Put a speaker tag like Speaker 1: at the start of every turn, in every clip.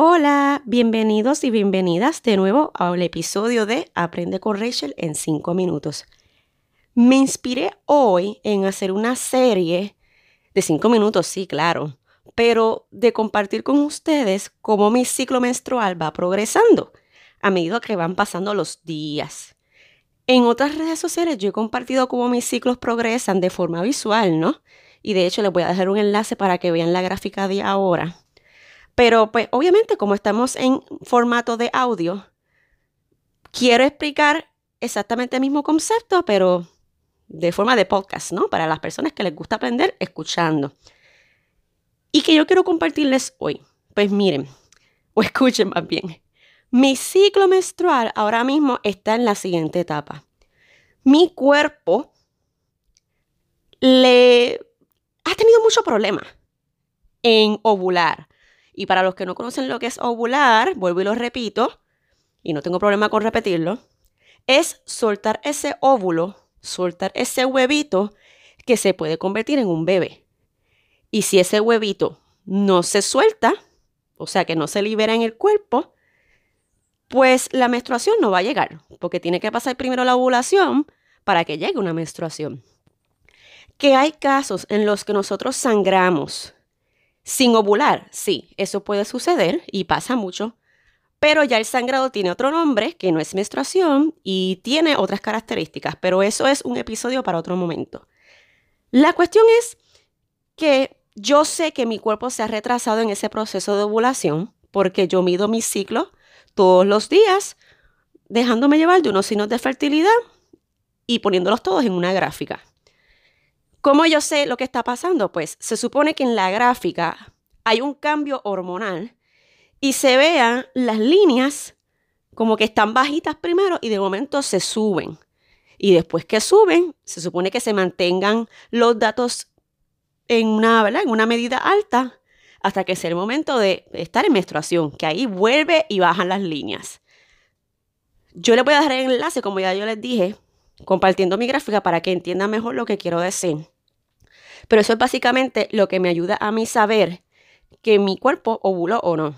Speaker 1: Hola, bienvenidos y bienvenidas de nuevo al episodio de Aprende con Rachel en 5 minutos. Me inspiré hoy en hacer una serie de 5 minutos, sí, claro, pero de compartir con ustedes cómo mi ciclo menstrual va progresando a medida que van pasando los días. En otras redes sociales yo he compartido cómo mis ciclos progresan de forma visual, ¿no? Y de hecho les voy a dejar un enlace para que vean la gráfica de ahora. Pero pues obviamente como estamos en formato de audio, quiero explicar exactamente el mismo concepto, pero de forma de podcast, ¿no? Para las personas que les gusta aprender escuchando. Y que yo quiero compartirles hoy. Pues miren, o escuchen más bien. Mi ciclo menstrual ahora mismo está en la siguiente etapa. Mi cuerpo le ha tenido mucho problema en ovular. Y para los que no conocen lo que es ovular, vuelvo y lo repito, y no tengo problema con repetirlo, es soltar ese óvulo, soltar ese huevito que se puede convertir en un bebé. Y si ese huevito no se suelta, o sea que no se libera en el cuerpo, pues la menstruación no va a llegar, porque tiene que pasar primero la ovulación para que llegue una menstruación. Que hay casos en los que nosotros sangramos sin ovular, sí, eso puede suceder y pasa mucho, pero ya el sangrado tiene otro nombre que no es menstruación y tiene otras características, pero eso es un episodio para otro momento. La cuestión es que yo sé que mi cuerpo se ha retrasado en ese proceso de ovulación porque yo mido mi ciclo todos los días, dejándome llevar de unos signos de fertilidad y poniéndolos todos en una gráfica. ¿Cómo yo sé lo que está pasando? Pues se supone que en la gráfica hay un cambio hormonal y se vean las líneas como que están bajitas primero y de momento se suben. Y después que suben, se supone que se mantengan los datos en una, en una medida alta hasta que sea el momento de estar en menstruación, que ahí vuelve y bajan las líneas. Yo les voy a dejar el enlace, como ya yo les dije, compartiendo mi gráfica para que entiendan mejor lo que quiero decir. Pero eso es básicamente lo que me ayuda a mí saber que mi cuerpo ovuló o no.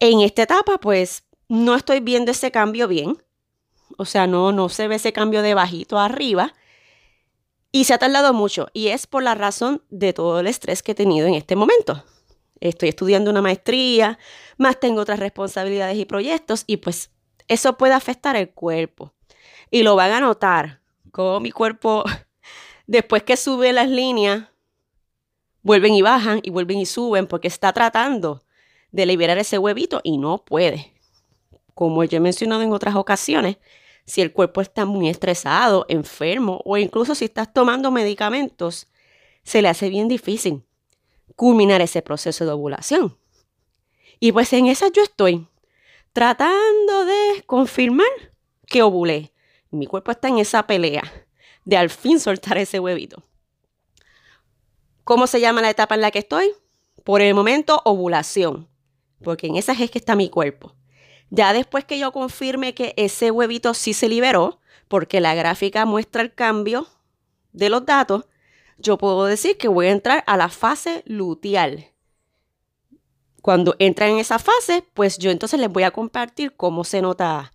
Speaker 1: En esta etapa, pues, no estoy viendo ese cambio bien. O sea, no, no se ve ese cambio de bajito a arriba. Y se ha tardado mucho. Y es por la razón de todo el estrés que he tenido en este momento. Estoy estudiando una maestría, más tengo otras responsabilidades y proyectos. Y pues eso puede afectar el cuerpo. Y lo van a notar, como mi cuerpo, después que sube las líneas, vuelven y bajan y vuelven y suben porque está tratando de liberar ese huevito y no puede. Como yo he mencionado en otras ocasiones, si el cuerpo está muy estresado, enfermo o incluso si estás tomando medicamentos, se le hace bien difícil culminar ese proceso de ovulación. Y pues en esa yo estoy, tratando de confirmar que ovulé. Mi cuerpo está en esa pelea de al fin soltar ese huevito. ¿Cómo se llama la etapa en la que estoy? Por el momento, ovulación, porque en esa es que está mi cuerpo. Ya después que yo confirme que ese huevito sí se liberó, porque la gráfica muestra el cambio de los datos, yo puedo decir que voy a entrar a la fase luteal. Cuando entra en esa fase, pues yo entonces les voy a compartir cómo se nota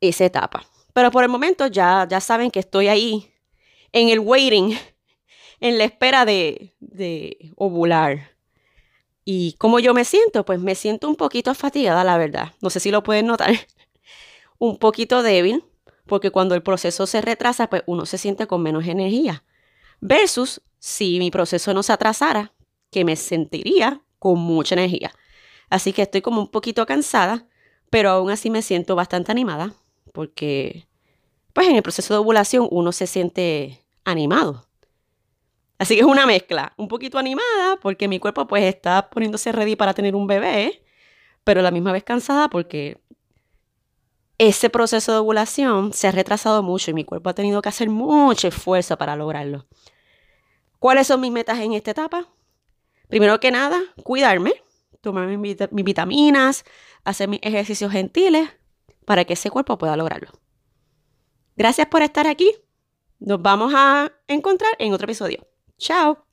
Speaker 1: esa etapa. Pero por el momento ya, ya saben que estoy ahí en el waiting, en la espera de, de ovular. ¿Y cómo yo me siento? Pues me siento un poquito fatigada, la verdad. No sé si lo pueden notar. un poquito débil, porque cuando el proceso se retrasa, pues uno se siente con menos energía. Versus si mi proceso no se atrasara, que me sentiría con mucha energía. Así que estoy como un poquito cansada, pero aún así me siento bastante animada porque pues en el proceso de ovulación uno se siente animado. Así que es una mezcla, un poquito animada porque mi cuerpo pues está poniéndose ready para tener un bebé, pero a la misma vez cansada porque ese proceso de ovulación se ha retrasado mucho y mi cuerpo ha tenido que hacer mucho esfuerzo para lograrlo. ¿Cuáles son mis metas en esta etapa? Primero que nada, cuidarme, tomar mis, vitaminas, hacer mis ejercicios gentiles, para que ese cuerpo pueda lograrlo. Gracias por estar aquí. Nos vamos a encontrar en otro episodio. Chao.